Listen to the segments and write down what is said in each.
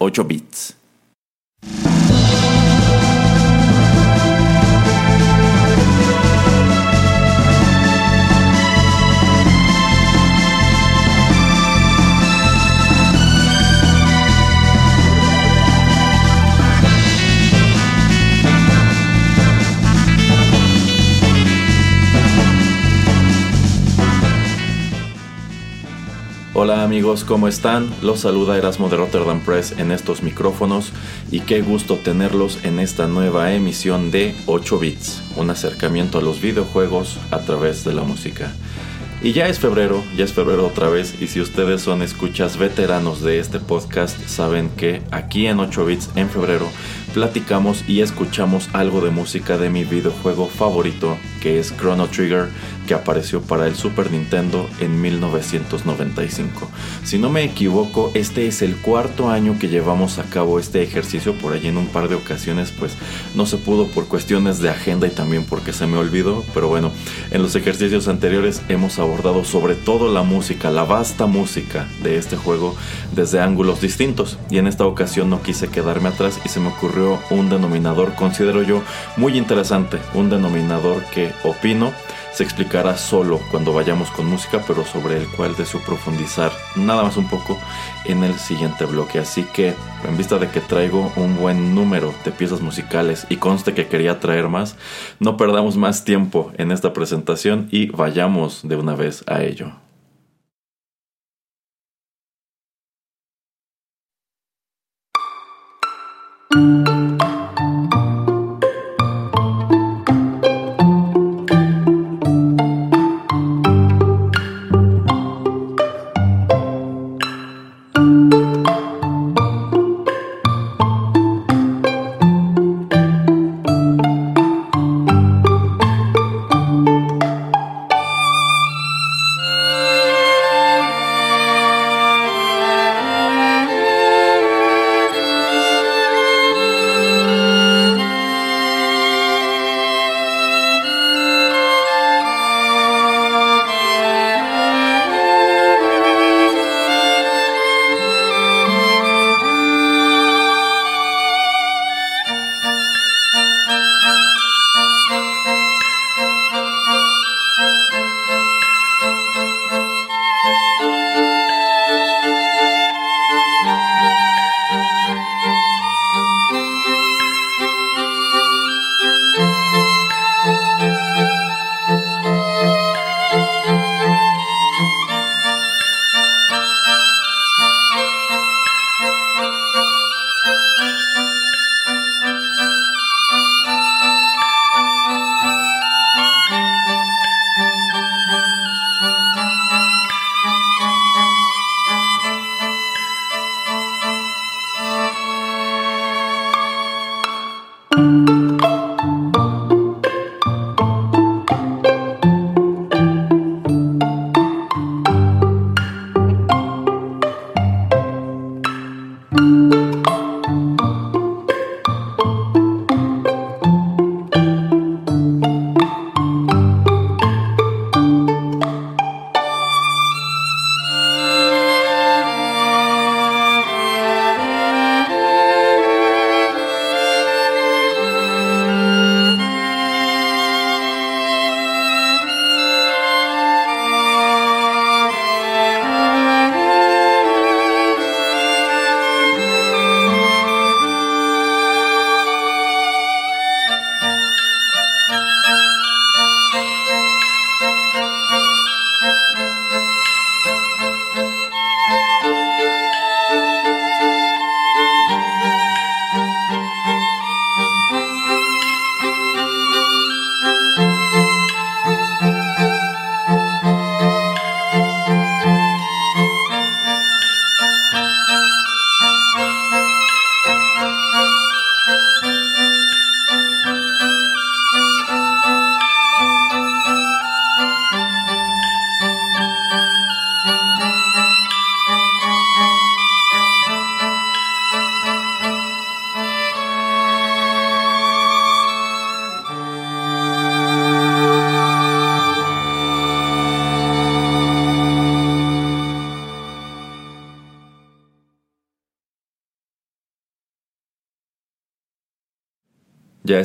8 bits. Hola amigos, ¿cómo están? Los saluda Erasmo de Rotterdam Press en estos micrófonos y qué gusto tenerlos en esta nueva emisión de 8 bits, un acercamiento a los videojuegos a través de la música. Y ya es febrero, ya es febrero otra vez y si ustedes son escuchas veteranos de este podcast saben que aquí en 8 bits en febrero platicamos y escuchamos algo de música de mi videojuego favorito que es Chrono Trigger que apareció para el Super Nintendo en 1995. Si no me equivoco, este es el cuarto año que llevamos a cabo este ejercicio, por allí en un par de ocasiones pues no se pudo por cuestiones de agenda y también porque se me olvidó, pero bueno, en los ejercicios anteriores hemos abordado sobre todo la música, la vasta música de este juego desde ángulos distintos. Y en esta ocasión no quise quedarme atrás y se me ocurrió un denominador, considero yo, muy interesante, un denominador que opino se explicará solo cuando vayamos con música, pero sobre el cual deseo profundizar nada más un poco en el siguiente bloque. Así que, en vista de que traigo un buen número de piezas musicales y conste que quería traer más, no perdamos más tiempo en esta presentación y vayamos de una vez a ello.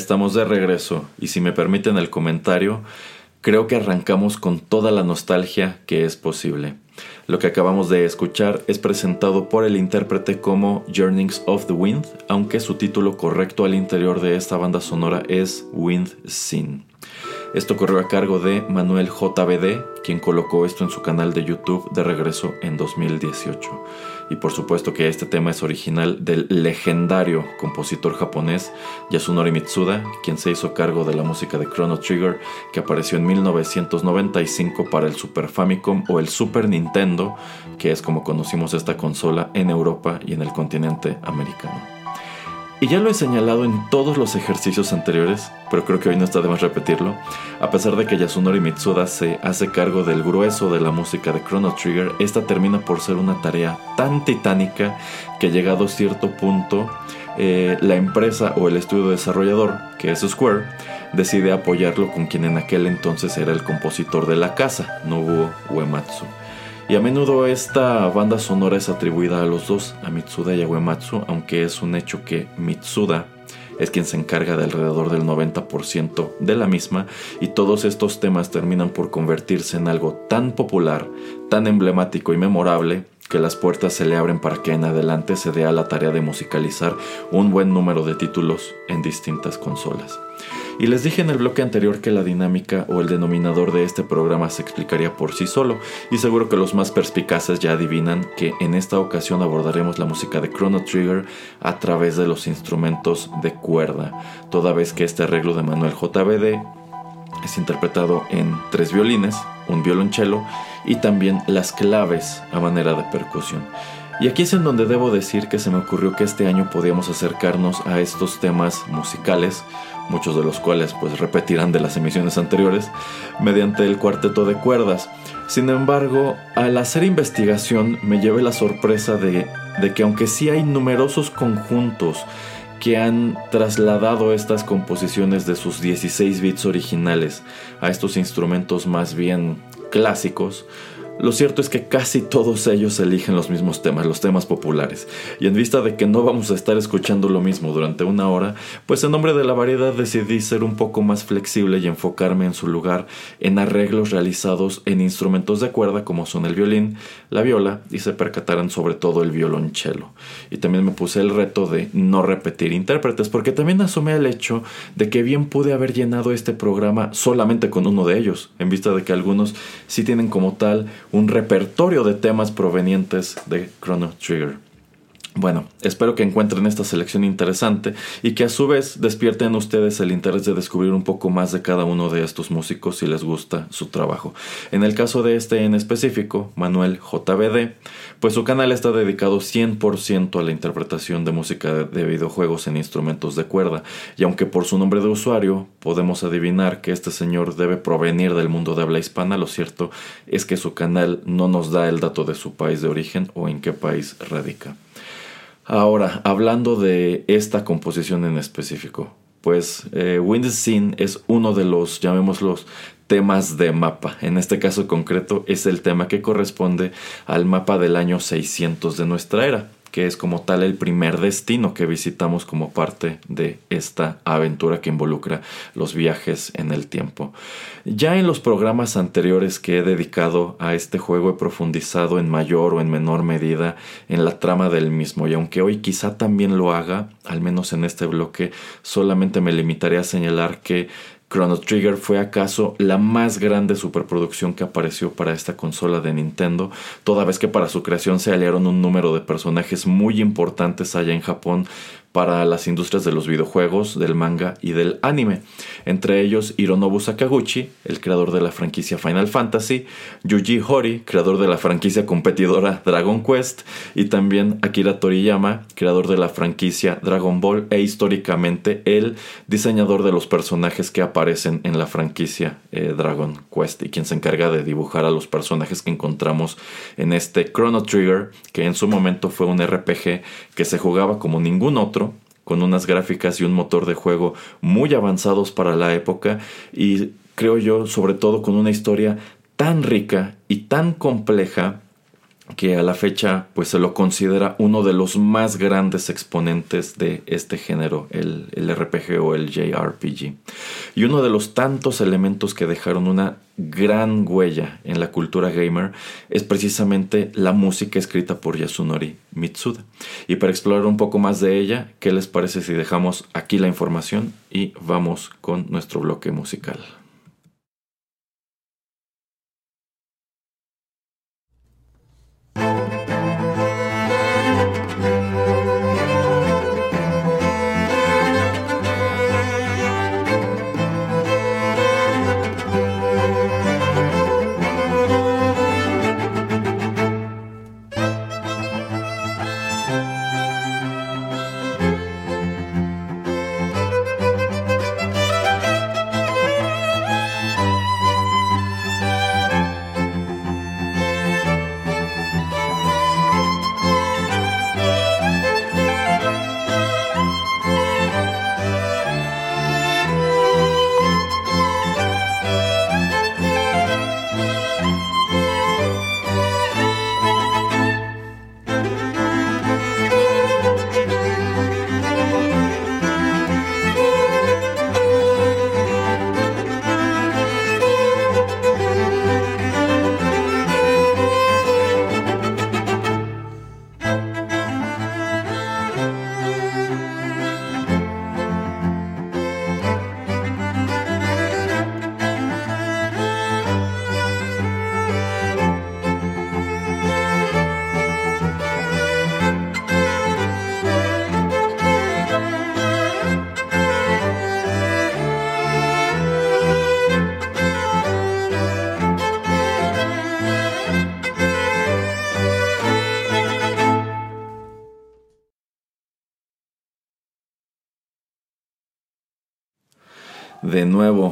Estamos de regreso y si me permiten el comentario, creo que arrancamos con toda la nostalgia que es posible. Lo que acabamos de escuchar es presentado por el intérprete como Journeyings of the Wind, aunque su título correcto al interior de esta banda sonora es Wind Scene. Esto corrió a cargo de Manuel JBD, quien colocó esto en su canal de YouTube de regreso en 2018. Y por supuesto que este tema es original del legendario compositor japonés Yasunori Mitsuda, quien se hizo cargo de la música de Chrono Trigger, que apareció en 1995 para el Super Famicom o el Super Nintendo, que es como conocimos esta consola en Europa y en el continente americano. Y ya lo he señalado en todos los ejercicios anteriores, pero creo que hoy no está de más repetirlo. A pesar de que Yasunori Mitsuda se hace cargo del grueso de la música de Chrono Trigger, esta termina por ser una tarea tan titánica que llegado a cierto punto, eh, la empresa o el estudio desarrollador, que es Square, decide apoyarlo con quien en aquel entonces era el compositor de la casa, Nobuo Uematsu. Y a menudo esta banda sonora es atribuida a los dos, a Mitsuda y a Uematsu, aunque es un hecho que Mitsuda es quien se encarga de alrededor del 90% de la misma y todos estos temas terminan por convertirse en algo tan popular, tan emblemático y memorable que las puertas se le abren para que en adelante se dé a la tarea de musicalizar un buen número de títulos en distintas consolas. Y les dije en el bloque anterior que la dinámica o el denominador de este programa se explicaría por sí solo, y seguro que los más perspicaces ya adivinan que en esta ocasión abordaremos la música de Chrono Trigger a través de los instrumentos de cuerda, toda vez que este arreglo de Manuel JBD es interpretado en tres violines, un violonchelo y también las claves a manera de percusión. Y aquí es en donde debo decir que se me ocurrió que este año podíamos acercarnos a estos temas musicales muchos de los cuales pues repetirán de las emisiones anteriores, mediante el cuarteto de cuerdas. Sin embargo, al hacer investigación me llevé la sorpresa de, de que aunque sí hay numerosos conjuntos que han trasladado estas composiciones de sus 16 bits originales a estos instrumentos más bien clásicos, lo cierto es que casi todos ellos eligen los mismos temas, los temas populares. Y en vista de que no vamos a estar escuchando lo mismo durante una hora, pues en nombre de la variedad decidí ser un poco más flexible y enfocarme en su lugar en arreglos realizados en instrumentos de cuerda como son el violín, la viola y se percataran sobre todo el violonchelo. Y también me puse el reto de no repetir intérpretes porque también asomé el hecho de que bien pude haber llenado este programa solamente con uno de ellos, en vista de que algunos sí tienen como tal un repertorio de temas provenientes de Chrono Trigger. Bueno, espero que encuentren esta selección interesante y que a su vez despierten en ustedes el interés de descubrir un poco más de cada uno de estos músicos si les gusta su trabajo. En el caso de este en específico, Manuel JBD, pues su canal está dedicado 100% a la interpretación de música de videojuegos en instrumentos de cuerda, y aunque por su nombre de usuario podemos adivinar que este señor debe provenir del mundo de habla hispana, lo cierto es que su canal no nos da el dato de su país de origen o en qué país radica. Ahora, hablando de esta composición en específico, pues eh, Wind Scene es uno de los, llamémoslos, temas de mapa. En este caso concreto es el tema que corresponde al mapa del año 600 de nuestra era que es como tal el primer destino que visitamos como parte de esta aventura que involucra los viajes en el tiempo. Ya en los programas anteriores que he dedicado a este juego he profundizado en mayor o en menor medida en la trama del mismo y aunque hoy quizá también lo haga, al menos en este bloque, solamente me limitaré a señalar que Chrono Trigger fue acaso la más grande superproducción que apareció para esta consola de Nintendo, toda vez que para su creación se aliaron un número de personajes muy importantes allá en Japón, para las industrias de los videojuegos, del manga y del anime. Entre ellos Hironobu Sakaguchi, el creador de la franquicia Final Fantasy, Yuji Horii, creador de la franquicia competidora Dragon Quest, y también Akira Toriyama, creador de la franquicia Dragon Ball e históricamente el diseñador de los personajes que aparecen en la franquicia eh, Dragon Quest y quien se encarga de dibujar a los personajes que encontramos en este Chrono Trigger, que en su momento fue un RPG que se jugaba como ningún otro con unas gráficas y un motor de juego muy avanzados para la época y creo yo sobre todo con una historia tan rica y tan compleja que a la fecha pues se lo considera uno de los más grandes exponentes de este género, el, el, RPG o el JRPG. Y uno de los tantos elementos que dejaron una gran huella en la cultura gamer es precisamente la música escrita por Yasunori Mitsuda. Y para explorar un poco más de ella, ¿qué les parece si dejamos aquí la información y vamos con nuestro bloque musical?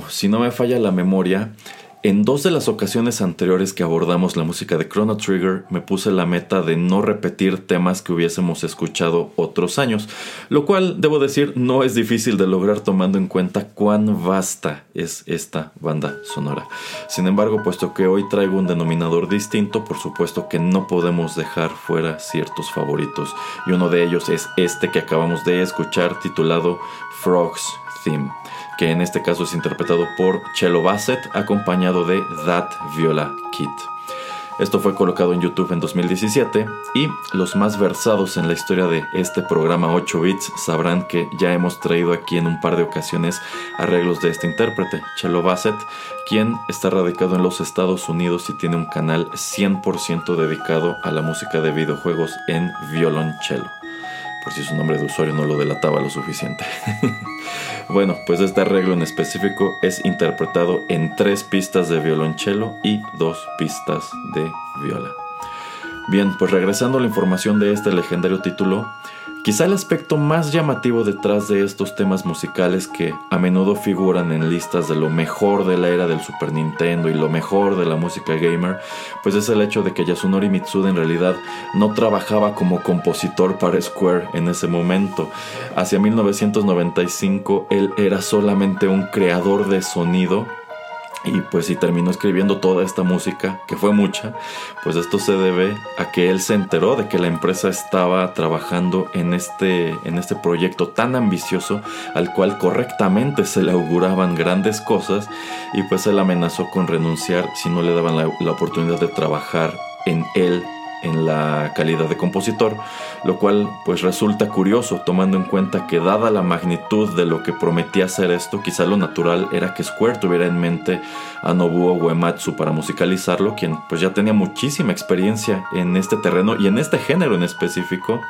Si no me falla la memoria, en dos de las ocasiones anteriores que abordamos la música de Chrono Trigger me puse la meta de no repetir temas que hubiésemos escuchado otros años, lo cual debo decir no es difícil de lograr tomando en cuenta cuán vasta es esta banda sonora. Sin embargo, puesto que hoy traigo un denominador distinto, por supuesto que no podemos dejar fuera ciertos favoritos, y uno de ellos es este que acabamos de escuchar titulado Frogs Theme que en este caso es interpretado por Chelo Bassett, acompañado de That Viola Kit. Esto fue colocado en YouTube en 2017 y los más versados en la historia de este programa 8 bits sabrán que ya hemos traído aquí en un par de ocasiones arreglos de este intérprete, Chelo Bassett, quien está radicado en los Estados Unidos y tiene un canal 100% dedicado a la música de videojuegos en violonchelo por si su nombre de usuario no lo delataba lo suficiente. bueno, pues este arreglo en específico es interpretado en tres pistas de violonchelo y dos pistas de viola. Bien, pues regresando a la información de este legendario título, Quizá el aspecto más llamativo detrás de estos temas musicales que a menudo figuran en listas de lo mejor de la era del Super Nintendo y lo mejor de la música gamer, pues es el hecho de que Yasunori Mitsuda en realidad no trabajaba como compositor para Square en ese momento. Hacia 1995 él era solamente un creador de sonido y pues si terminó escribiendo toda esta música, que fue mucha, pues esto se debe a que él se enteró de que la empresa estaba trabajando en este, en este proyecto tan ambicioso al cual correctamente se le auguraban grandes cosas y pues él amenazó con renunciar si no le daban la, la oportunidad de trabajar en él en la calidad de compositor, lo cual pues resulta curioso tomando en cuenta que dada la magnitud de lo que prometía hacer esto, quizá lo natural era que Square tuviera en mente a Nobuo Uematsu para musicalizarlo, quien pues ya tenía muchísima experiencia en este terreno y en este género en específico.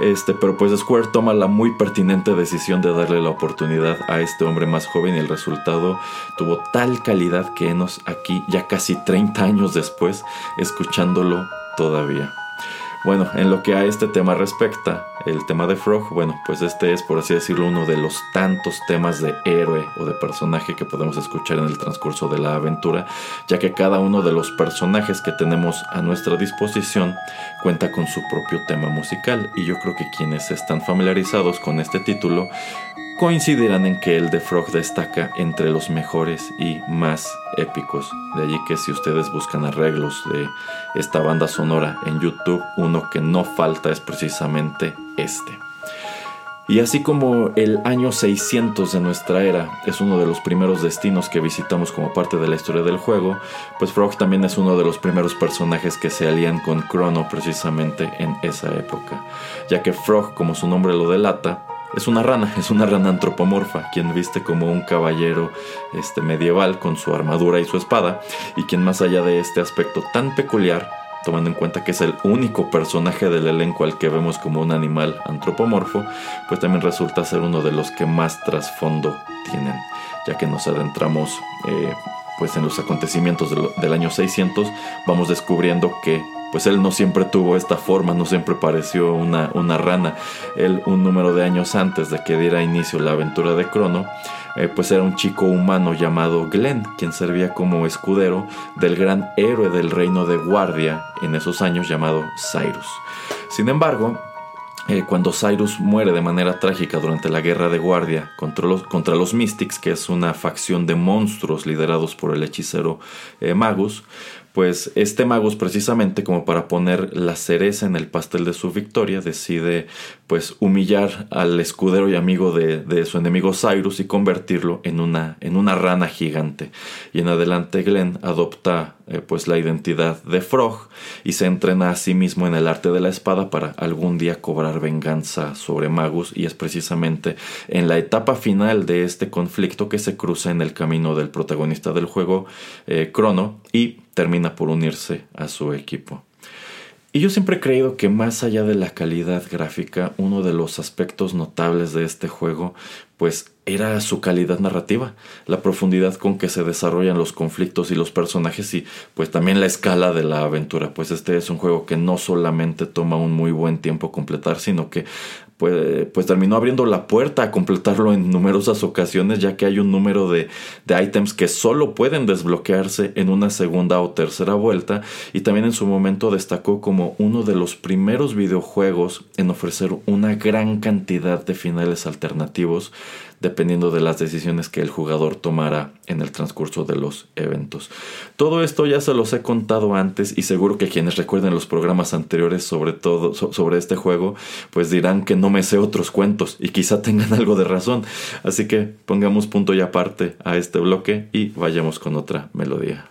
Este, pero pues Square toma la muy pertinente decisión de darle la oportunidad a este hombre más joven y el resultado tuvo tal calidad que nos aquí ya casi 30 años después escuchándolo todavía. Bueno, en lo que a este tema respecta, el tema de Frog, bueno, pues este es, por así decirlo, uno de los tantos temas de héroe o de personaje que podemos escuchar en el transcurso de la aventura, ya que cada uno de los personajes que tenemos a nuestra disposición cuenta con su propio tema musical y yo creo que quienes están familiarizados con este título coincidirán en que el de Frog destaca entre los mejores y más épicos. De allí que si ustedes buscan arreglos de esta banda sonora en YouTube, uno que no falta es precisamente este. Y así como el año 600 de nuestra era es uno de los primeros destinos que visitamos como parte de la historia del juego, pues Frog también es uno de los primeros personajes que se alían con Chrono precisamente en esa época, ya que Frog, como su nombre lo delata, es una rana, es una rana antropomorfa, quien viste como un caballero este, medieval con su armadura y su espada, y quien más allá de este aspecto tan peculiar, tomando en cuenta que es el único personaje del elenco al que vemos como un animal antropomorfo, pues también resulta ser uno de los que más trasfondo tienen, ya que nos adentramos eh, pues en los acontecimientos del, año 600, vamos descubriendo que pues él no siempre tuvo esta forma, no siempre pareció una, una rana. Él un número de años antes de que diera inicio la aventura de Crono, eh, pues era un chico humano llamado Glenn, quien servía como escudero del gran héroe del reino de Guardia en esos años llamado Cyrus. Sin embargo, eh, cuando Cyrus muere de manera trágica durante la guerra de guardia contra los, contra los Mystics, que es una facción de monstruos liderados por el hechicero eh, Magus, pues este Magus precisamente como para poner la cereza en el pastel de su victoria decide pues humillar al escudero y amigo de, su enemigo Cyrus y convertirlo en una, en una rana gigante. Y en adelante Glenn adopta eh, pues la identidad de Frog y se entrena a sí mismo en el arte de la espada para algún día cobrar venganza sobre Magus y es precisamente en la etapa final de este conflicto que se cruza en el camino del protagonista del juego, eh, Crono, y termina por unirse a su equipo. Y yo siempre he creído que más allá de la calidad gráfica, uno de los aspectos notables de este juego, pues era su calidad narrativa, la profundidad con que se desarrollan los conflictos y los personajes y pues también la escala de la aventura, pues este es un juego que no solamente toma un muy buen tiempo completar, sino que pues, pues, terminó abriendo la puerta a completarlo en numerosas ocasiones, ya que hay un número de, de ítems que solo pueden desbloquearse en una segunda o tercera vuelta, y también en su momento destacó como uno de los primeros videojuegos en ofrecer una gran cantidad de finales alternativos dependiendo de las decisiones que el jugador tomara en el transcurso de los eventos. Todo esto ya se los he contado antes y seguro que quienes recuerden los programas anteriores sobre todo sobre este juego, pues dirán que no me sé otros cuentos y quizá tengan algo de razón. Así que pongamos punto y aparte a este bloque y vayamos con otra melodía.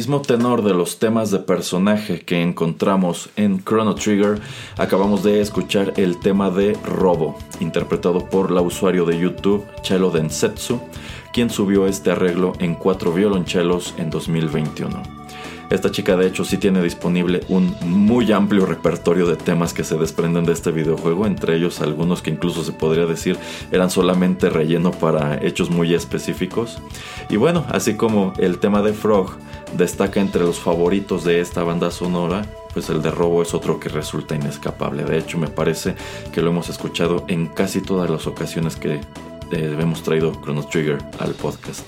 Mismo tenor de los temas de personaje que encontramos en Chrono Trigger, acabamos de escuchar el tema de Robo, interpretado por la usuario de YouTube Chelo Densetsu, quien subió este arreglo en cuatro violonchelos en 2021. Esta chica de hecho sí tiene disponible un muy amplio repertorio de temas que se desprenden de este videojuego, entre ellos algunos que incluso se podría decir eran solamente relleno para hechos muy específicos. Y bueno, así como el tema de Frog destaca entre los favoritos de esta banda sonora, pues el de Robo es otro que resulta inescapable. De hecho, me parece que lo hemos escuchado en casi todas las ocasiones que eh, hemos traído Chrono Trigger al podcast.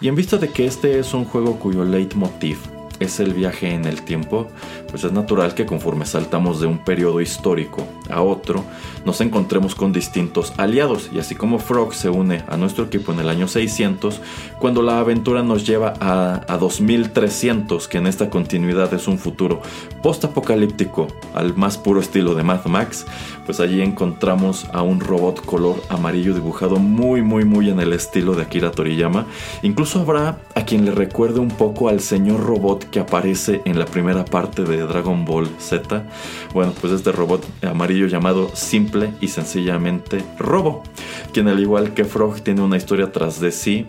Y en vista de que este es un juego cuyo leitmotiv es el viaje en el tiempo, pues es natural que conforme saltamos de un periodo histórico a otro, nos encontremos con distintos aliados. Y así como Frog se une a nuestro equipo en el año 600, cuando la aventura nos lleva a, a 2300, que en esta continuidad es un futuro post-apocalíptico al más puro estilo de Mad Max, pues allí encontramos a un robot color amarillo dibujado muy muy muy en el estilo de Akira Toriyama. Incluso habrá a quien le recuerde un poco al señor robot que aparece en la primera parte de Dragon Ball Z. Bueno, pues este robot amarillo llamado simple y sencillamente Robo, quien al igual que Frog tiene una historia tras de sí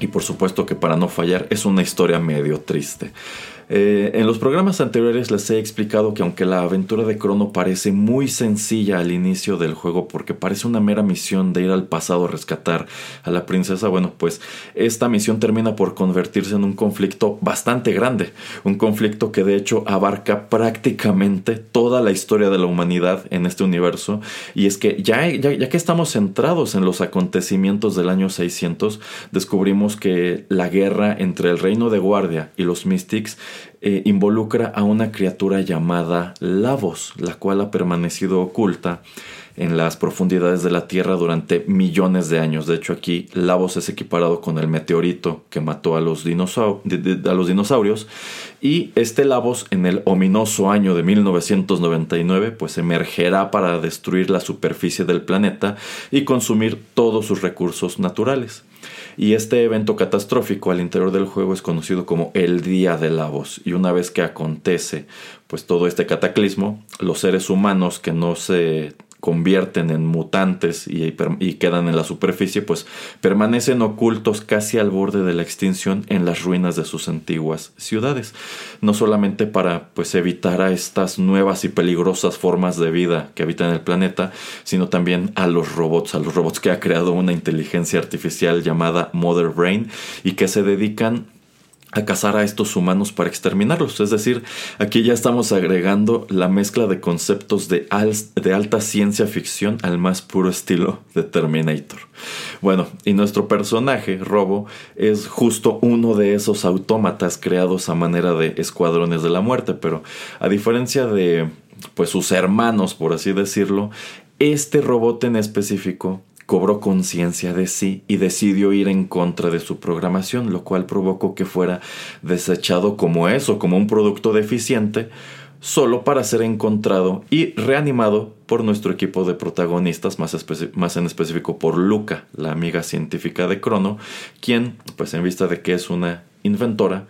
y por supuesto que para no fallar es una historia medio triste. Eh, en los programas anteriores les he explicado que aunque la aventura de Crono parece muy sencilla al inicio del juego porque parece una mera misión de ir al pasado a rescatar a la princesa, bueno, pues esta misión termina por convertirse en un conflicto bastante grande, un conflicto que de hecho abarca prácticamente toda la historia de la humanidad en este universo. Y es que ya, ya, ya que estamos centrados en los acontecimientos del año 600, descubrimos que la guerra entre el reino de guardia y los Mystics eh, involucra a una criatura llamada Lavos, la cual ha permanecido oculta en las profundidades de la Tierra durante millones de años. De hecho, aquí Lavos es equiparado con el meteorito que mató a los, dinosaurios. Y este Lavos, en el ominoso año de 1999, pues emergerá para destruir la superficie del planeta y consumir todos sus recursos naturales. Y este evento catastrófico al interior del juego es conocido como el Día de Lavos. Y una vez que acontece pues todo este cataclismo, los seres humanos que no se convierten en mutantes y, quedan en la superficie, pues permanecen ocultos casi al borde de la extinción en las ruinas de sus antiguas ciudades. No solamente para pues evitar a estas nuevas y peligrosas formas de vida que habitan el planeta, sino también a los robots, a los robots que ha creado una inteligencia artificial llamada Mother Brain y que se dedican a cazar a estos humanos para exterminarlos. Es decir, aquí ya estamos agregando la mezcla de conceptos de, alta ciencia ficción al más puro estilo de Terminator. Bueno, y nuestro personaje, Robo, es justo uno de esos autómatas creados a manera de escuadrones de la muerte, pero a diferencia de pues sus hermanos, por así decirlo, este robot en específico cobró conciencia de sí y decidió ir en contra de su programación, lo cual provocó que fuera desechado como eso, como un producto deficiente, solo para ser encontrado y reanimado por nuestro equipo de protagonistas, más, en específico por Luca, la amiga científica de Crono, quien, pues en vista de que es una inventora,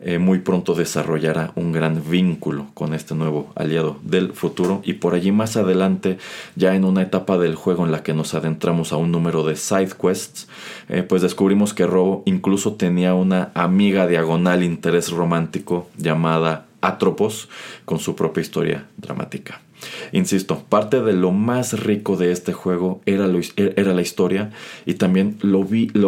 eh, muy pronto desarrollará un gran vínculo con este nuevo aliado del futuro y por allí más adelante ya en una etapa del juego en la que nos adentramos a un número de side quests eh, pues descubrimos que Robo incluso tenía una amiga diagonal interés romántico llamada Atropos con su propia historia dramática. Insisto, parte de lo más rico de este juego era, era la historia y también lo,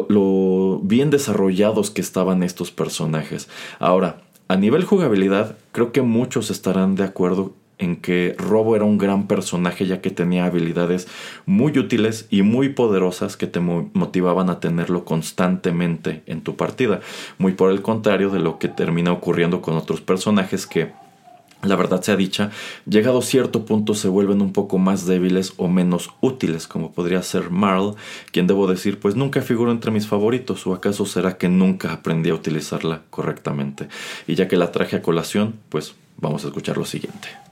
lo bien desarrollados que estaban estos personajes. Ahora, a nivel jugabilidad, creo que muchos estarán de acuerdo en que Robo era un gran personaje ya que tenía habilidades muy útiles y muy poderosas que te motivaban a tenerlo constantemente en tu partida. Muy por el contrario de lo que termina ocurriendo con otros personajes que la verdad sea dicha, llegado cierto punto se vuelven un poco más débiles o menos útiles, como podría ser Marl, quien debo decir, pues nunca figuró entre mis favoritos, o acaso será que nunca aprendí a utilizarla correctamente. Y ya que la traje a colación, pues vamos a escuchar lo siguiente.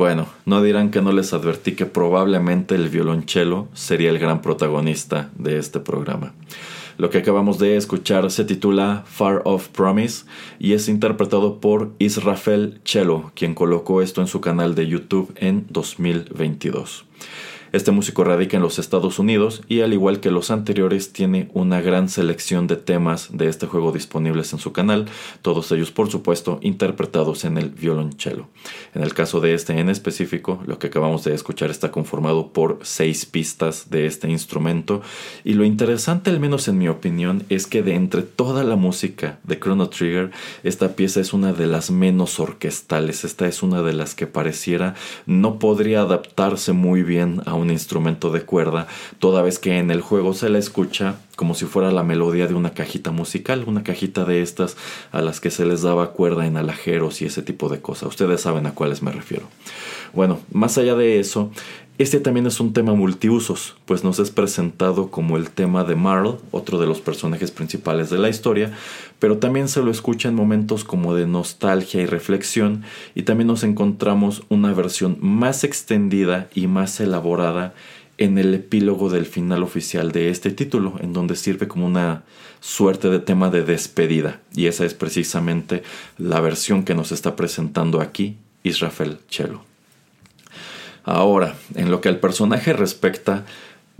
Bueno, no dirán que no les advertí que probablemente el violonchelo sería el gran protagonista de este programa. Lo que acabamos de escuchar se titula Far Off Promise y es interpretado por Israfel Cello, quien colocó esto en su canal de YouTube en 2022. Este músico radica en los Estados Unidos y al igual que los anteriores tiene una gran selección de temas de este juego disponibles en su canal, todos ellos por supuesto interpretados en el violonchelo. En el caso de este en específico, lo que acabamos de escuchar está conformado por seis pistas de este instrumento y lo interesante al menos en mi opinión es que de entre toda la música de Chrono Trigger, esta pieza es una de las menos orquestales, esta es una de las que pareciera no podría adaptarse muy bien a un instrumento de cuerda, toda vez que en el juego se la escucha como si fuera la melodía de una cajita musical, una cajita de estas a las que se les daba cuerda en alajeros y ese tipo de cosas. Ustedes saben a cuáles me refiero. Bueno, más allá de eso, este también es un tema multiusos, pues nos es presentado como el tema de Marl, otro de los personajes principales de la historia, pero también se lo escucha en momentos como de nostalgia y reflexión, y también nos encontramos una versión más extendida y más elaborada en el epílogo del final oficial de este título, en donde sirve como una suerte de tema de despedida, y esa es precisamente la versión que nos está presentando aquí Israfel Chelo. Ahora, en lo que al personaje respecta,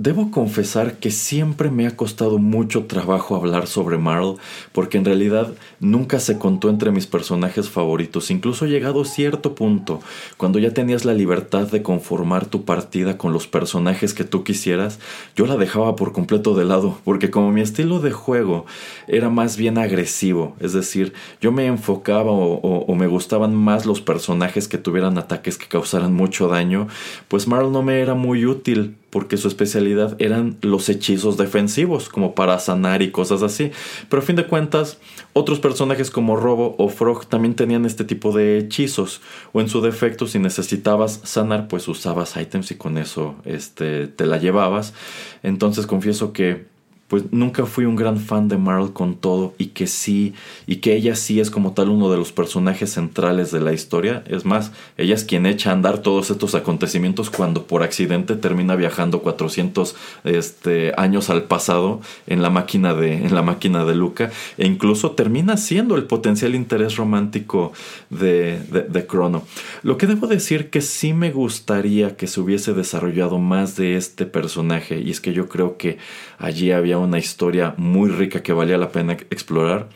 Debo confesar que siempre me ha costado mucho trabajo hablar sobre Marl, porque en realidad nunca se contó entre mis personajes favoritos, incluso llegado a cierto punto, cuando ya tenías la libertad de conformar tu partida con los personajes que tú quisieras, yo la dejaba por completo de lado, porque como mi estilo de juego era más bien agresivo, es decir, yo me enfocaba o, o me gustaban más los personajes que tuvieran ataques que causaran mucho daño, pues Marl no me era muy útil porque su especialidad eran los hechizos defensivos, como para sanar y cosas así. Pero a fin de cuentas, otros personajes como Robo o Frog también tenían este tipo de hechizos. O en su defecto, si necesitabas sanar, pues usabas items y con eso este, te la llevabas. Entonces confieso que pues nunca fui un gran fan de Marl con todo y que sí, y que ella sí es como tal uno de los personajes centrales de la historia. Es más, ella es quien echa a andar todos estos acontecimientos cuando por accidente termina viajando 400 este, años al pasado en la máquina de, en la máquina de Luca e incluso termina siendo el potencial interés romántico de, de, de Crono. Lo que debo decir que sí me gustaría que se hubiese desarrollado más de este personaje y es que yo creo que allí había una historia muy rica que valía la pena explorar,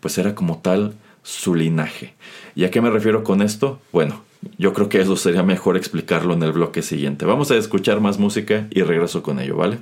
pues era como tal su linaje. ¿Y a qué me refiero con esto? Bueno, yo creo que eso sería mejor explicarlo en el bloque siguiente. Vamos a escuchar más música y regreso con ello, ¿vale?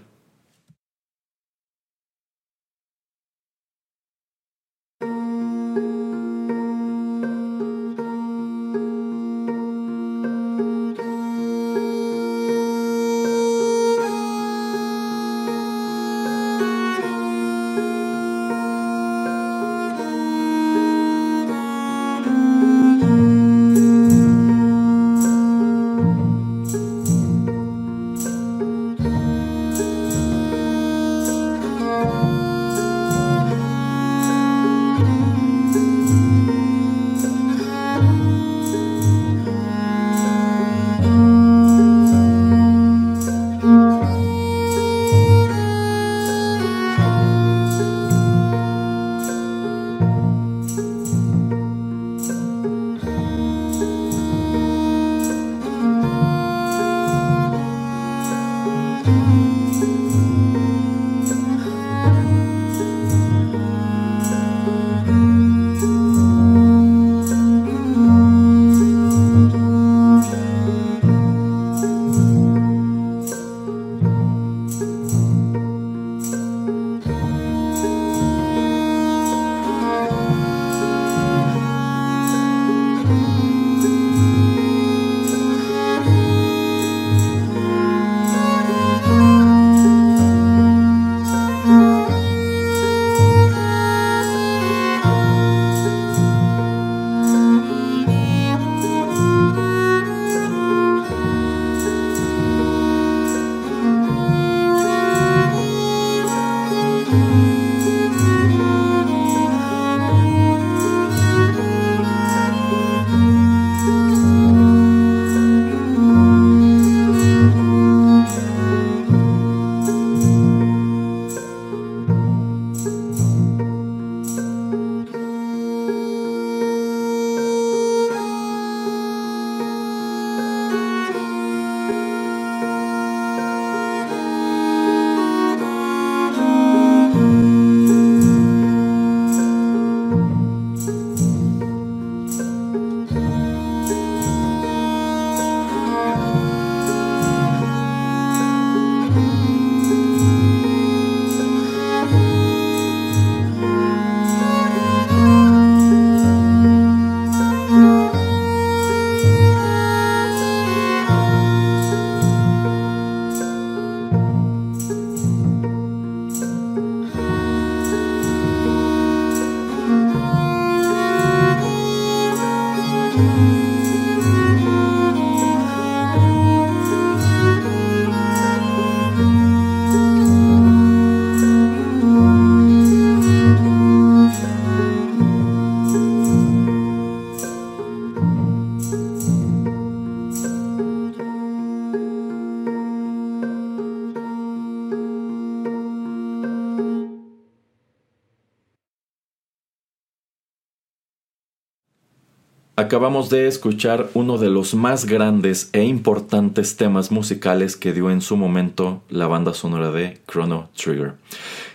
Acabamos de escuchar uno de los más grandes e importantes temas musicales que dio en su momento la banda sonora de Chrono Trigger.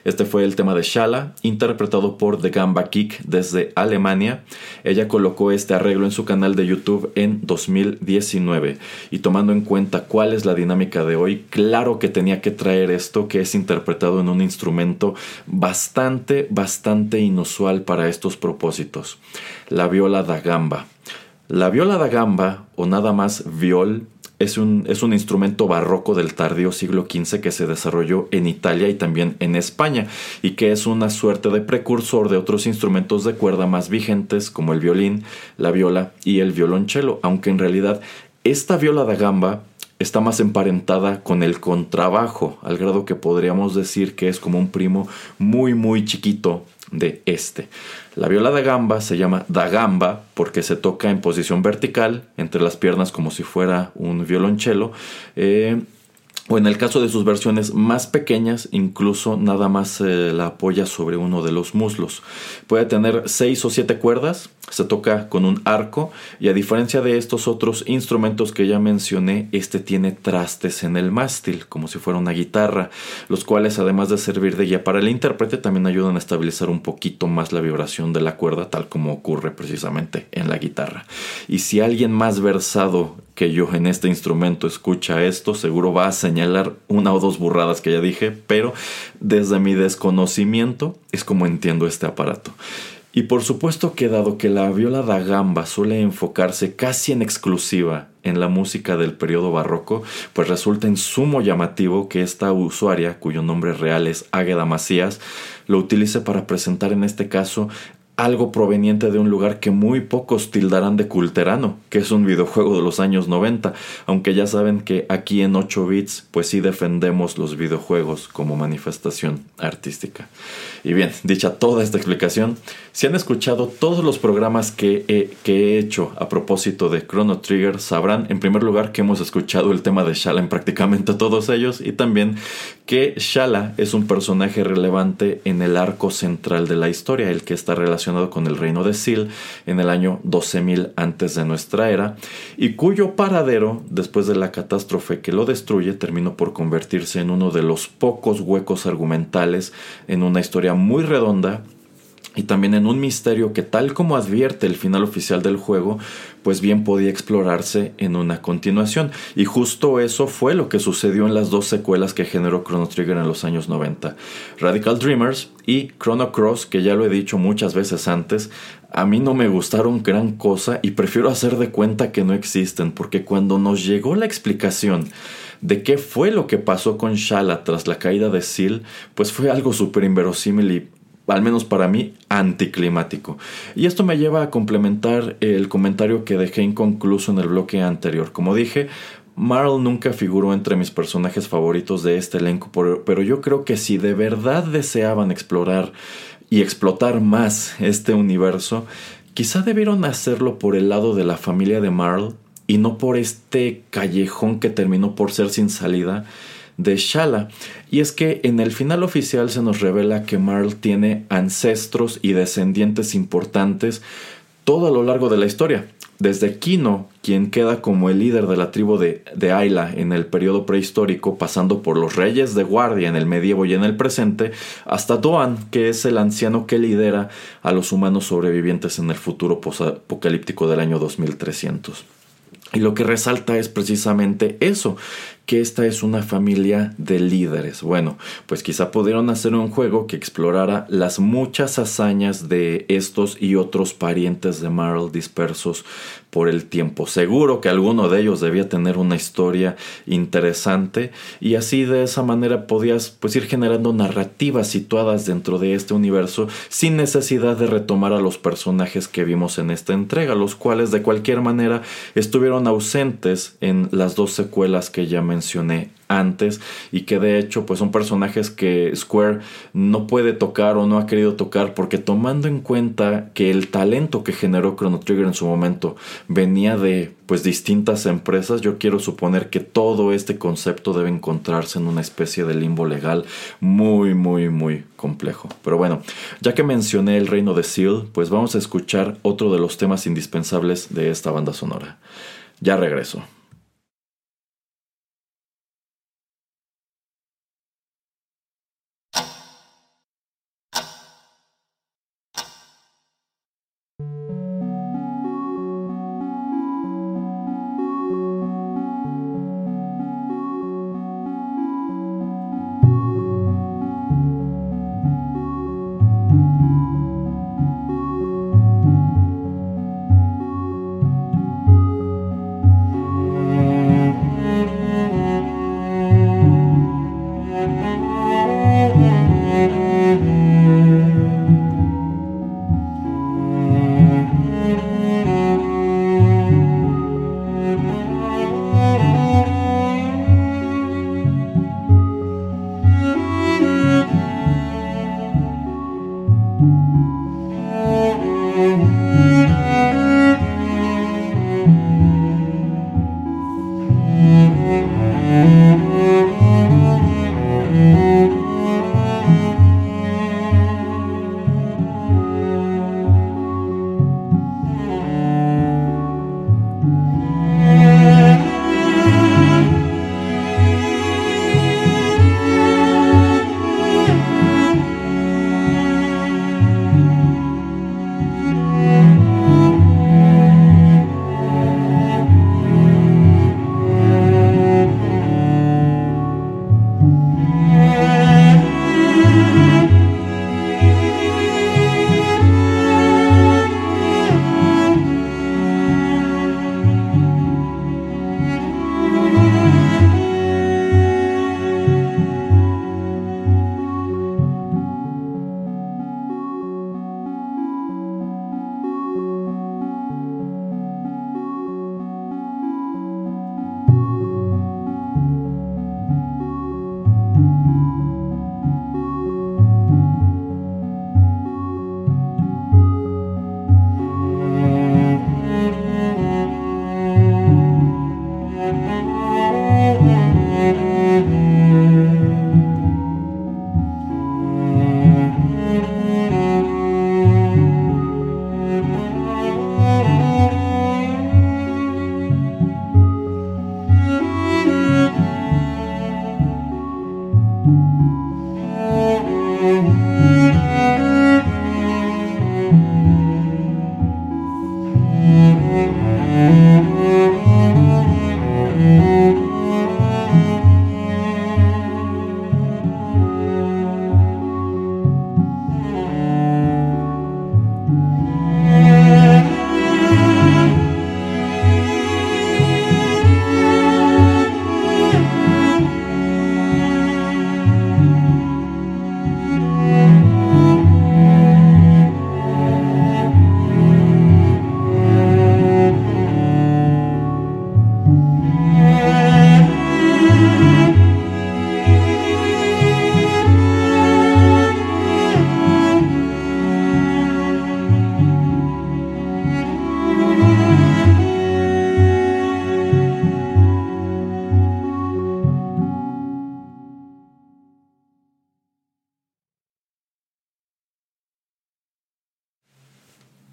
Este fue el tema de Shala, interpretado por The Gamba Kick desde Alemania. Ella colocó este arreglo en su canal de YouTube en 2019 y tomando en cuenta cuál es la dinámica de hoy, claro que tenía que traer esto que es interpretado en un instrumento bastante, bastante inusual para estos propósitos, la viola da gamba. La viola da gamba, o nada más viol, es un, es un, instrumento barroco del tardío siglo XV que se desarrolló en Italia y también en España, y que es una suerte de precursor de otros instrumentos de cuerda más vigentes como el violín, la viola y el violonchelo, aunque en realidad esta viola da gamba está más emparentada con el contrabajo, al grado que podríamos decir que es como un primo muy muy chiquito de este. La viola da gamba se llama da gamba porque se toca en posición vertical entre las piernas como si fuera un violonchelo. Eh, o en el caso de sus versiones más pequeñas, incluso nada más la apoya sobre uno de los muslos. Puede tener seis o siete cuerdas, se toca con un arco y a diferencia de estos otros instrumentos que ya mencioné, este tiene trastes en el mástil, como si fuera una guitarra, los cuales además de servir de guía para el intérprete, también ayudan a estabilizar un poquito más la vibración de la cuerda, tal como ocurre precisamente en la guitarra. Y si alguien más versado que yo en este instrumento escucha esto, seguro va a señalar una o dos burradas que ya dije, pero desde mi desconocimiento es como entiendo este aparato. Y por supuesto que dado que la viola da gamba suele enfocarse casi en exclusiva en la música del periodo barroco, pues resulta en sumo llamativo que esta usuaria, cuyo nombre real es Águeda Macías, lo utilice para presentar en este caso algo proveniente de un lugar que muy pocos tildarán de culterano, que es un videojuego de los años 90, aunque ya saben que aquí en 8 bits pues sí defendemos los videojuegos como manifestación artística. Y bien, dicha toda esta explicación, si han escuchado todos los programas que he, que he hecho a propósito de Chrono Trigger, sabrán en primer lugar que hemos escuchado el tema de Shala en prácticamente todos ellos y también que Shala es un personaje relevante en el arco central de la historia, el que está relacionado con el reino de Sil en el año 12.000 antes de nuestra era, y cuyo paradero, después de la catástrofe que lo destruye, terminó por convertirse en uno de los pocos huecos argumentales en una historia muy redonda y también en un misterio que tal como advierte el final oficial del juego, pues bien podía explorarse en una continuación. Y justo eso fue lo que sucedió en las dos secuelas que generó Chrono Trigger en los años 90. Radical Dreamers y Chrono Cross, que ya lo he dicho muchas veces antes, a mí no me gustaron gran cosa y prefiero hacer de cuenta que no existen, porque cuando nos llegó la explicación de qué fue lo que pasó con Shala tras la caída de Sil, pues fue algo súper inverosímil y al menos para mí, anticlimático. Y esto me lleva a complementar el comentario que dejé inconcluso en el bloque anterior. Como dije, Marl nunca figuró entre mis personajes favoritos de este elenco, pero yo creo que si de verdad deseaban explorar y explotar más este universo, quizá debieron hacerlo por el lado de la familia de Marl y no por este callejón que terminó por ser sin salida de Shala. Y es que en el final oficial se nos revela que Marl tiene ancestros y descendientes importantes todo a lo largo de la historia. Desde Kino, quien queda como el líder de la tribu de, de Ayla en el periodo prehistórico, pasando por los reyes de guardia en el medievo y en el presente, hasta Doan, que es el anciano que lidera a los humanos sobrevivientes en el futuro apocalíptico del año 2300. Y lo que resalta es precisamente eso, que esta es una familia de líderes. Bueno, pues quizá pudieron hacer un juego que explorara las muchas hazañas de estos y otros parientes de Marl dispersos por el tiempo. Seguro que alguno de ellos debía tener una historia interesante y así de esa manera podías pues ir generando narrativas situadas dentro de este universo sin necesidad de retomar a los personajes que vimos en esta entrega, los cuales de cualquier manera estuvieron ausentes en las dos secuelas que ya mencioné antes y que de hecho pues son personajes que Square no puede tocar o no ha querido tocar porque tomando en cuenta que el talento que generó Chrono Trigger en su momento venía de pues distintas empresas yo quiero suponer que todo este concepto debe encontrarse en una especie de limbo legal muy muy muy complejo. Pero bueno ya que mencioné el reino de Seal pues vamos a escuchar otro de los temas indispensables de esta banda sonora. Ya regreso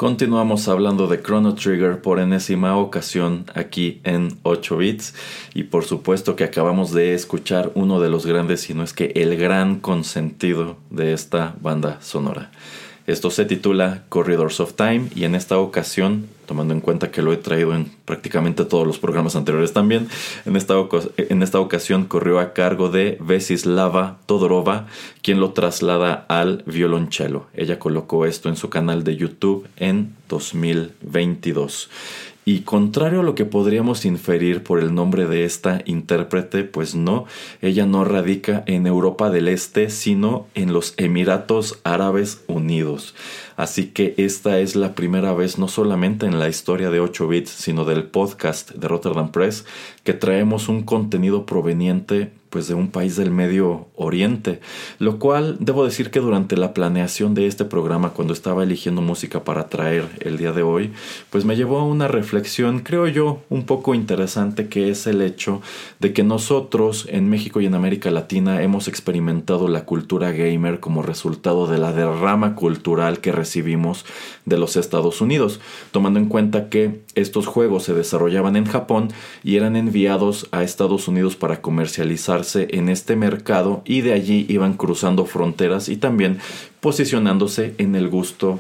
Continuamos hablando de Chrono Trigger por enésima ocasión aquí en 8 bits y por supuesto que acabamos de escuchar uno de los grandes, si no es que el gran consentido de esta banda sonora. Esto se titula Corridors of Time y en esta ocasión, tomando en cuenta que lo he traído en prácticamente todos los programas anteriores también, en esta, ocasión corrió a cargo de Vesislava Todorova, quien lo traslada al violonchelo. Ella colocó esto en su canal de YouTube en 2022. Y contrario a lo que podríamos inferir por el nombre de esta intérprete, pues no, ella no radica en Europa del Este, sino en los Emiratos Árabes Unidos. Así que esta es la primera vez, no solamente en la historia de 8 bits, sino del podcast de Rotterdam Press, que traemos un contenido proveniente pues de un país del Medio Oriente, lo cual debo decir que durante la planeación de este programa cuando estaba eligiendo música para traer el día de hoy, pues me llevó a una reflexión, creo yo, un poco interesante que es el hecho de que nosotros en México y en América Latina hemos experimentado la cultura gamer como resultado de la derrama cultural que recibimos de los Estados Unidos, tomando en cuenta que estos juegos se desarrollaban en Japón y eran enviados a Estados Unidos para comercializar en este mercado y de allí iban cruzando fronteras y también posicionándose en el gusto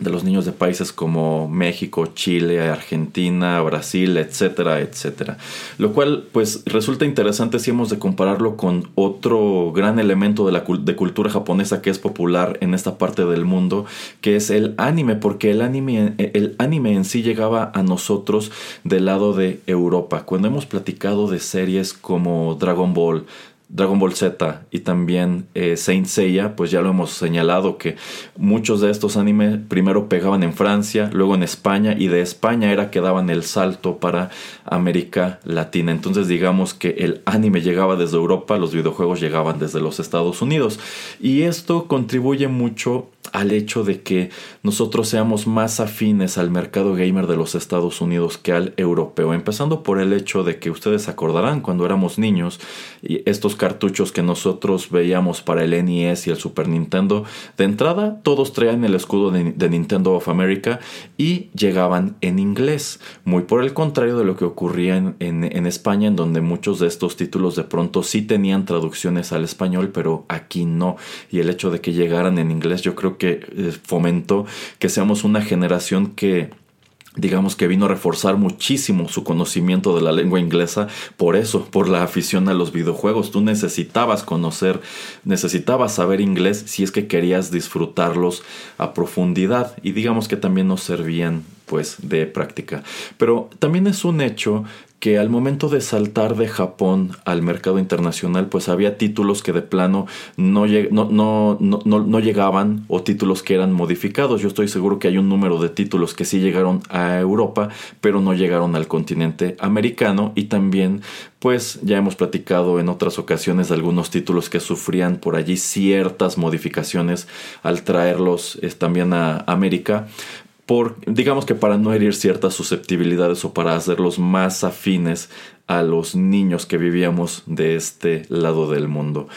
de los niños de países como México, Chile, Argentina, Brasil, etcétera, etcétera. Lo cual pues resulta interesante si hemos de compararlo con otro gran elemento de la de cultura japonesa que es popular en esta parte del mundo, que es el anime, porque el anime, el anime en sí llegaba a nosotros del lado de Europa. Cuando hemos platicado de series como Dragon Ball, Dragon Ball Z y también eh, Saint Seiya, pues ya lo hemos señalado que muchos de estos animes primero pegaban en Francia, luego en España y de España era que daban el salto para América Latina. Entonces digamos que el anime llegaba desde Europa, los videojuegos llegaban desde los Estados Unidos y esto contribuye mucho al hecho de que nosotros seamos más afines al mercado gamer de los Estados Unidos que al europeo, empezando por el hecho de que ustedes acordarán cuando éramos niños y estos cartuchos que nosotros veíamos para el NES y el Super Nintendo, de entrada todos traían el escudo de, Nintendo of America y llegaban en inglés, muy por el contrario de lo que ocurría en, en España, en donde muchos de estos títulos de pronto sí tenían traducciones al español, pero aquí no, y el hecho de que llegaran en inglés yo creo que eh, fomentó que seamos una generación que digamos que vino a reforzar muchísimo su conocimiento de la lengua inglesa por eso, por la afición a los videojuegos. Tú necesitabas conocer, necesitabas saber inglés si es que querías disfrutarlos a profundidad y digamos que también nos servían pues de práctica. Pero también es un hecho que al momento de saltar de Japón al mercado internacional, pues había títulos que de plano no, llegaban o títulos que eran modificados. Yo estoy seguro que hay un número de títulos que sí llegaron a Europa, pero no llegaron al continente americano y también pues ya hemos platicado en otras ocasiones de algunos títulos que sufrían por allí ciertas modificaciones al traerlos también a América por, digamos que para no herir ciertas susceptibilidades o para hacerlos más afines a los niños que vivíamos de este lado del mundo.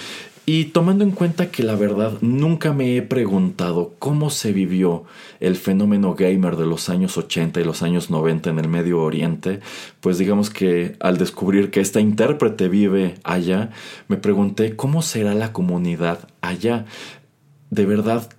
Y tomando en cuenta que la verdad nunca me he preguntado cómo se vivió el fenómeno gamer de los años 80 y los años 90 en el Medio Oriente, pues digamos que al descubrir que esta intérprete vive allá, me pregunté cómo será la comunidad allá. De verdad,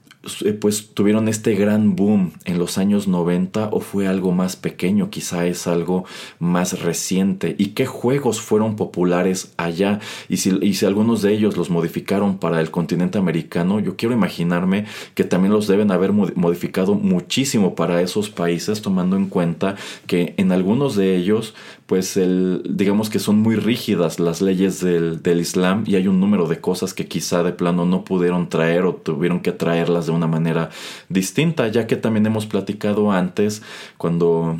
pues tuvieron este gran boom en los años 90 o fue algo más pequeño, quizá es algo más reciente y qué juegos fueron populares allá y si, y si algunos de ellos los modificaron para el continente americano, yo quiero imaginarme que también los deben haber modificado muchísimo para esos países tomando en cuenta que en algunos de ellos pues el, digamos que son muy rígidas las leyes del, del Islam y hay un número de cosas que quizá de plano no pudieron traer o tuvieron que traerlas de una manera distinta, ya que también hemos platicado antes cuando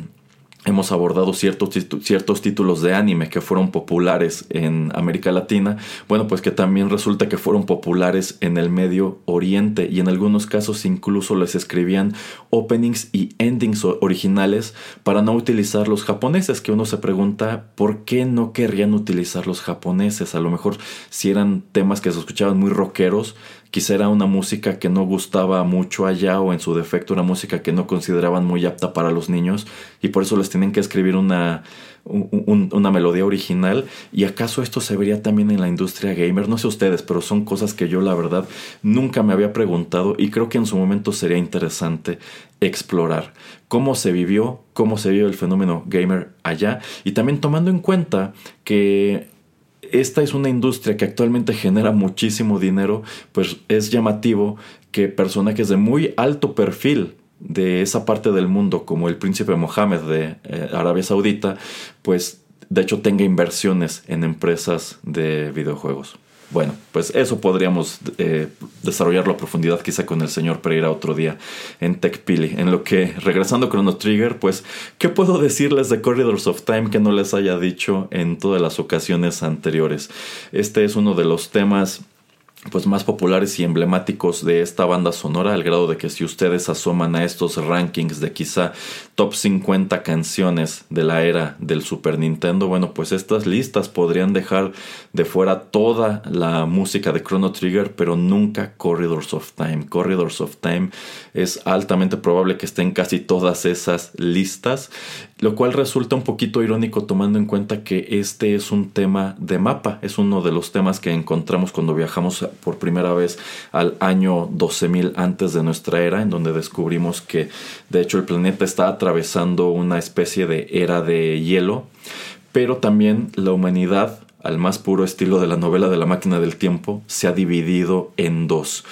hemos abordado ciertos, ciertos títulos de anime que fueron populares en América Latina, bueno, pues que también resulta que fueron populares en el Medio Oriente y en algunos casos incluso les escribían openings y endings originales para no utilizar los japoneses, que uno se pregunta por qué no querrían utilizar los japoneses, a lo mejor si eran temas que se escuchaban muy rockeros, quizá era una música que no gustaba mucho allá o en su defecto una música que no consideraban muy apta para los niños y por eso les tienen que escribir una, una melodía original. Y acaso esto se vería también en la industria gamer no sé ustedes pero son cosas que yo la verdad nunca me había preguntado y creo que en su momento sería interesante explorar cómo se vivió cómo se vivió el fenómeno gamer allá. Y también tomando en cuenta que esta es una industria que actualmente genera muchísimo dinero, pues es llamativo que personajes de muy alto perfil de esa parte del mundo, como el príncipe Mohammed de eh, Arabia Saudita, pues de hecho tenga inversiones en empresas de videojuegos. Bueno, pues eso podríamos eh, desarrollarlo a profundidad quizá con el señor Pereira otro día en TechPili. En lo que, regresando a Chrono Trigger, pues, ¿qué puedo decirles de Corridors of Time que no les haya dicho en todas las ocasiones anteriores? Este es uno de los temas pues más populares y emblemáticos de esta banda sonora al grado de que si ustedes asoman a estos rankings de quizá top 50 canciones de la era del Super Nintendo, bueno, pues estas listas podrían dejar de fuera toda la música de Chrono Trigger, pero nunca Corridors of Time. Corridors of Time es altamente probable que esté en casi todas esas listas lo cual resulta un poquito irónico tomando en cuenta que este es un tema de mapa, es uno de los temas que encontramos cuando viajamos por primera vez al año 12.000 antes de nuestra era, en donde descubrimos que de hecho el planeta está atravesando una especie de era de hielo, pero también la humanidad al más puro estilo de la novela de la máquina del tiempo, se ha dividido en dos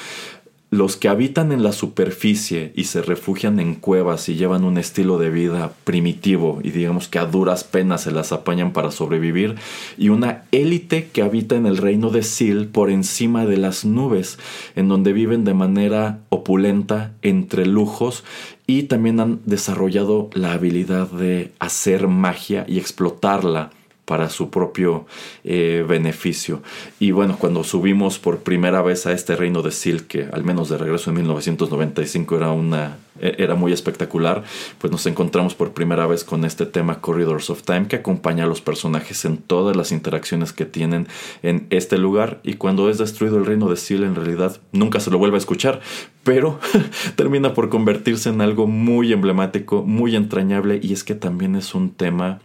los que habitan en la superficie y se refugian en cuevas y llevan un estilo de vida primitivo y digamos que a duras penas se las apañan para sobrevivir y una élite que habita en el reino de Sil por encima de las nubes en donde viven de manera opulenta entre lujos y también han desarrollado la habilidad de hacer magia y explotarla para su propio eh, beneficio. Y bueno, cuando subimos por primera vez a este reino de Sil, que al menos de regreso en 1995 era una e, era muy espectacular, pues nos encontramos por primera vez con este tema Corridors of Time que acompaña a los personajes en todas las interacciones que tienen en este lugar y cuando es destruido el reino de Sil en realidad nunca se lo vuelve a escuchar, pero termina por convertirse en algo muy emblemático, muy entrañable y es que también es un tema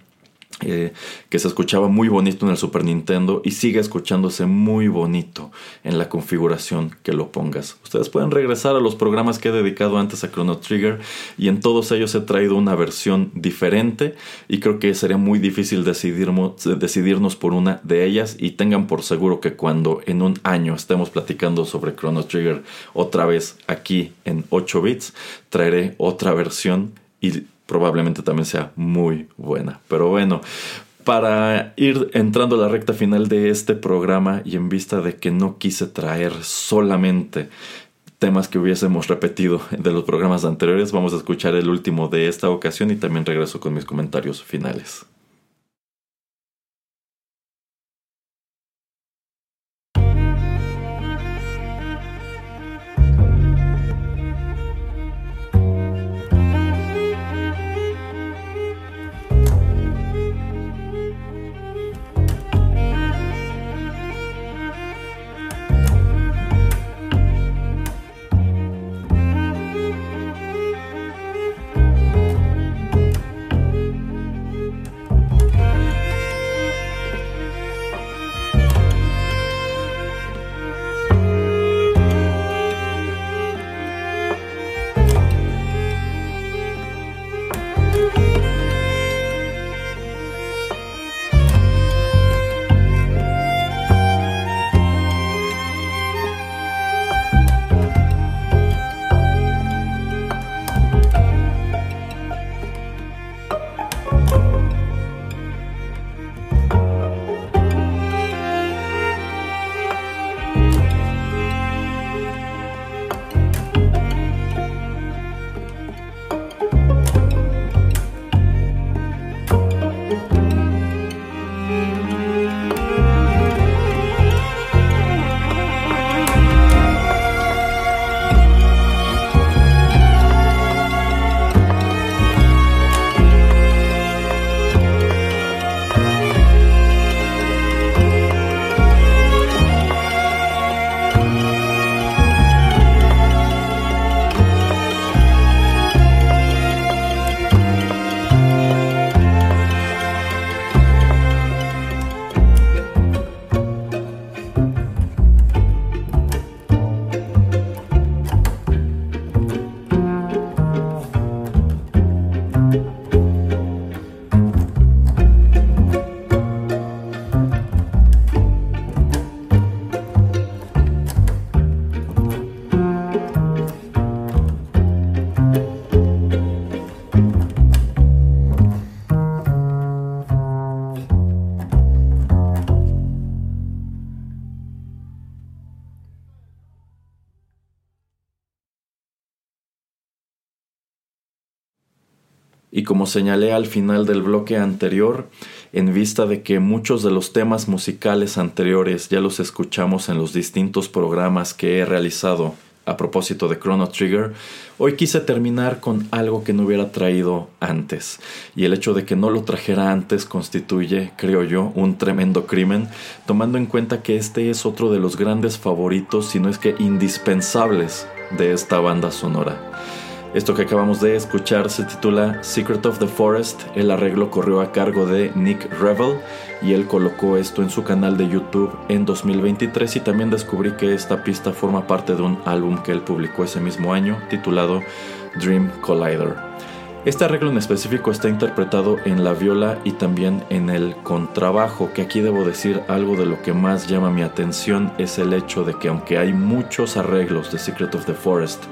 eh, que se escuchaba muy bonito en el Super Nintendo y sigue escuchándose muy bonito en la configuración que lo pongas. Ustedes pueden regresar a los programas que he dedicado antes a Chrono Trigger y en todos ellos he traído una versión diferente y creo que sería muy difícil decidirnos por una de ellas y tengan por seguro que cuando en un año estemos platicando sobre Chrono Trigger otra vez aquí en 8 bits, traeré otra versión y probablemente también sea muy buena. Pero bueno, para ir entrando a la recta final de este programa y en vista de que no quise traer solamente temas que hubiésemos repetido de los programas anteriores, vamos a escuchar el último de esta ocasión y también regreso con mis comentarios finales. Señalé al final del bloque anterior, en vista de que muchos de los temas musicales anteriores ya los escuchamos en los distintos programas que he realizado a propósito de Chrono Trigger, hoy quise terminar con algo que no hubiera traído antes. Y el hecho de que no lo trajera antes constituye, creo yo, un tremendo crimen, tomando en cuenta que este es otro de los grandes favoritos, si no es que indispensables, de esta banda sonora. Esto que acabamos de escuchar se titula Secret of the Forest. El arreglo corrió a cargo de Nick Revel y él colocó esto en su canal de YouTube en 2023 y también descubrí que esta pista forma parte de un álbum que él publicó ese mismo año titulado Dream Collider. Este arreglo en específico está interpretado en la viola y también en el contrabajo, que aquí debo decir algo de lo que más llama mi atención es el hecho de que aunque hay muchos arreglos de Secret of the Forest,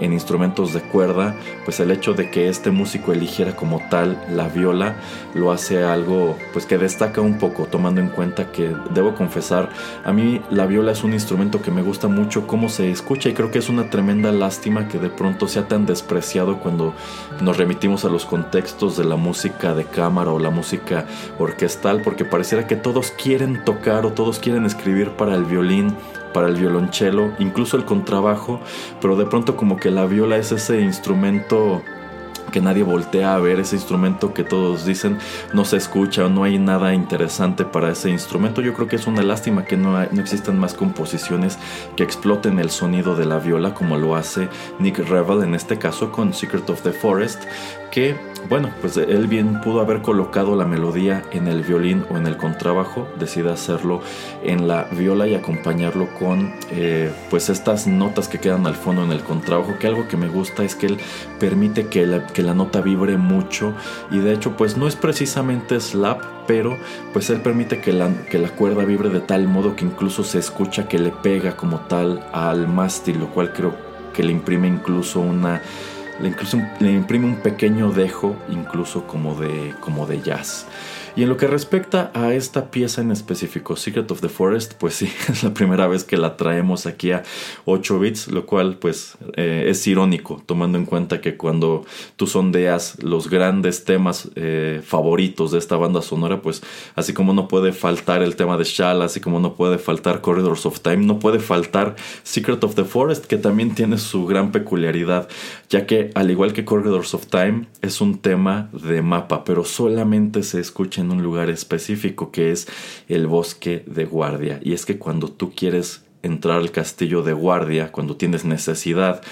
en instrumentos de cuerda, pues el hecho de que este músico eligiera como tal la viola lo hace algo pues que destaca un poco, tomando en cuenta que debo confesar, a mí la viola es un instrumento que me gusta mucho cómo se escucha y creo que es una tremenda lástima que de pronto sea tan despreciado cuando nos remitimos a los contextos de la música de cámara o la música orquestal, porque pareciera que todos quieren tocar o todos quieren escribir para el violín para el violonchelo, incluso el contrabajo, pero de pronto como que la viola es ese instrumento que nadie voltea a ver ese instrumento que todos dicen no se escucha no hay nada interesante para ese instrumento. Yo creo que es una lástima que no, no existan más composiciones que exploten el sonido de la viola como lo hace Nick Revel en este caso con Secret of the Forest, que bueno, pues él bien pudo haber colocado la melodía en el violín o en el contrabajo, decide hacerlo en la viola y acompañarlo con eh, pues estas notas que quedan al fondo en el contrabajo, que algo que me gusta es que él permite que la, que la nota vibre mucho y de hecho pues no es precisamente slap, pero pues él permite que la, que la cuerda vibre de tal modo que incluso se escucha que le pega como tal al mástil, lo cual creo que le imprime incluso una le, imprime un pequeño dejo, incluso como de, como de jazz. Y en lo que respecta a esta pieza en específico, Secret of the Forest, pues sí, es la primera vez que la traemos aquí a 8 bits, lo cual pues eh, es irónico, tomando en cuenta que cuando tú sondeas los grandes temas eh, favoritos de esta banda sonora, pues así como no puede faltar el tema de Shala, así como no puede faltar Corridors of Time, no puede faltar Secret of the Forest, que también tiene su gran peculiaridad, ya que al igual que Corridors of Time, es un tema de mapa, pero solamente se escucha en un lugar específico que es el bosque de guardia. Y es que cuando tú quieres entrar al castillo de guardia, cuando tienes necesidad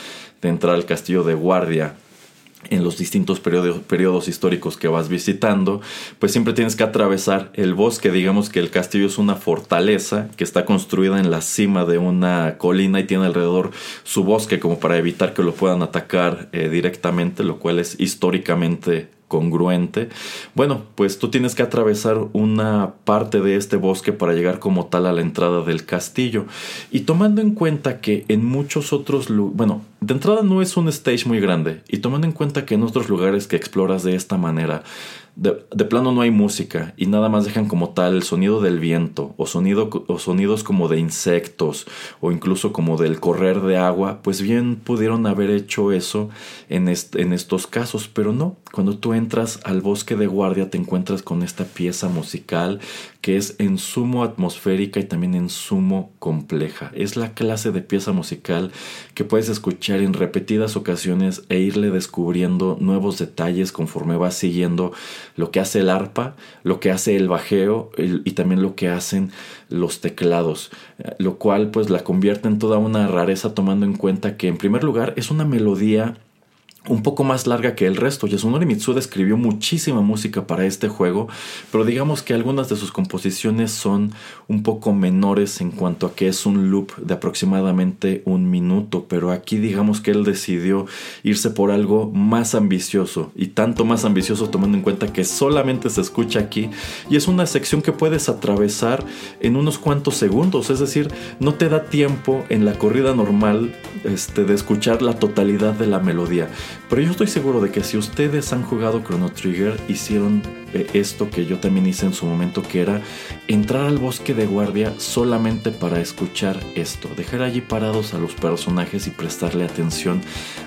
de entrar al castillo de guardia en los distintos periodos, periodos, históricos que vas visitando, pues siempre tienes que atravesar el bosque. Digamos que el castillo es una fortaleza que está construida en la cima de una colina y tiene alrededor su bosque como para evitar que lo puedan atacar eh, directamente, lo cual es históricamente congruente. Bueno, pues tú tienes que atravesar una parte de este bosque para llegar como tal a la entrada del castillo. Y tomando en cuenta que en muchos otros lugares, bueno, de entrada no es un stage muy grande. Y tomando en cuenta que en otros lugares que exploras de esta manera, de, plano no hay música y nada más dejan como tal el sonido del viento o, sonido, o sonidos como de insectos o incluso como del correr de agua, pues bien pudieron haber hecho eso en, en estos casos, pero no. Cuando tú entras al bosque de guardia te encuentras con esta pieza musical que es en sumo atmosférica y también en sumo compleja. Es la clase de pieza musical que puedes escuchar en repetidas ocasiones e irle descubriendo nuevos detalles conforme vas siguiendo lo que hace el arpa, lo que hace el bajeo y también lo que hacen los teclados, lo cual pues la convierte en toda una rareza tomando en cuenta que en primer lugar es una melodía un poco más larga que el resto. Yasunori Mitsuda escribió muchísima música para este juego, pero digamos que algunas de sus composiciones son un poco menores en cuanto a que es un loop de aproximadamente un minuto, pero aquí digamos que él decidió irse por algo más ambicioso y tanto más ambicioso tomando en cuenta que solamente se escucha aquí y es una sección que puedes atravesar en unos cuantos segundos, es decir, no te da tiempo en la corrida normal este, de escuchar la totalidad de la melodía. Pero yo estoy seguro de que si ustedes han jugado Chrono Trigger, hicieron esto que yo también hice en su momento, que era entrar al bosque de guardia solamente para escuchar esto, dejar allí parados a los personajes y prestarle atención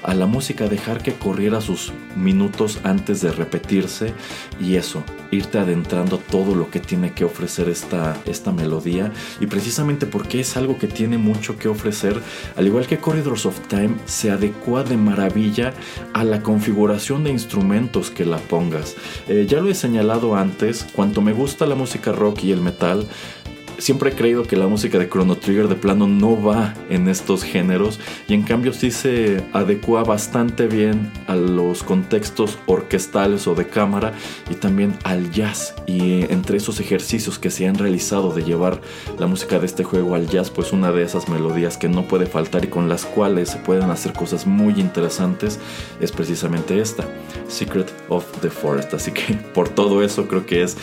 a la música, dejar que corriera sus minutos antes de repetirse y eso, irte adentrando todo lo que tiene que ofrecer esta, esta melodía y precisamente porque es algo que tiene mucho que ofrecer, al igual que Corridors of Time, se adecua de maravilla a la configuración de instrumentos que la pongas. Eh, ya lo he señalado antes, cuanto me gusta la música rock y el metal, siempre he creído que la música de Chrono Trigger de plano no va en estos géneros y en cambio sí se adecua bastante bien a los contextos orquestales o de cámara y también al jazz. Y entre esos ejercicios que se han realizado de llevar la música de este juego al jazz pues una de esas melodías que no puede faltar y con las cuales se pueden hacer cosas muy interesantes es precisamente esta Secret of the Forest. Así que por todo eso creo que es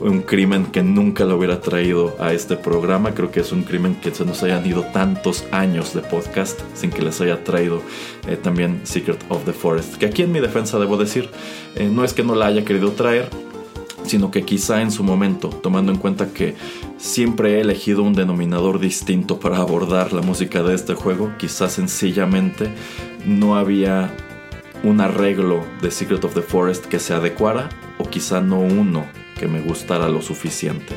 un crimen que nunca lo hubiera traído a este programa. Creo que es un crimen que se nos hayan ido tantos años de podcast sin que les haya traído eh, también Secret of the Forest. Que aquí en mi defensa debo decir, eh, no es que no la haya querido traer, sino que quizá en su momento, tomando en cuenta que siempre he elegido un denominador distinto para abordar la música de este juego, quizá sencillamente no había un arreglo de Secret of the Forest que se adecuara o quizá no uno que me gustara lo suficiente.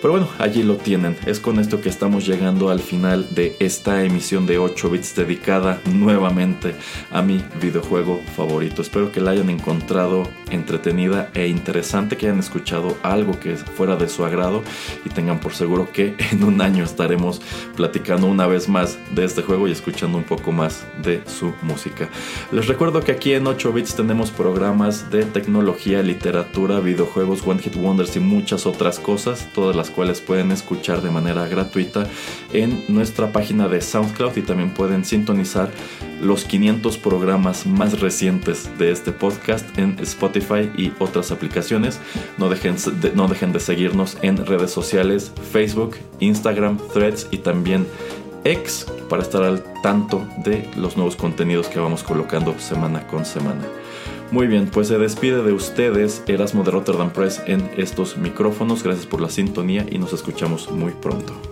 Pero bueno, allí lo tienen. Es con esto que estamos llegando al final de esta emisión de 8 bits dedicada nuevamente a mi videojuego favorito. Espero que la hayan encontrado entretenida e interesante, que hayan escuchado algo que fuera de su agrado y tengan por seguro que en un año estaremos platicando una vez más de este juego y escuchando un poco más de su música. Les recuerdo que aquí en 8 bits tenemos programas de tecnología, literatura, videojuegos, One Hit Wonders y muchas otras cosas, todas las cuales pueden escuchar de manera gratuita en nuestra página de SoundCloud y también pueden sintonizar los 500 programas más recientes de este podcast en Y otras aplicaciones. No dejen de, no dejen de seguirnos en redes sociales, Facebook, Instagram, Threads y también X para estar al tanto de los nuevos contenidos que vamos colocando semana con semana. Muy bien, pues se despide de ustedes Erasmo de Rotterdam Press en estos micrófonos. Gracias por la sintonía y nos escuchamos muy pronto.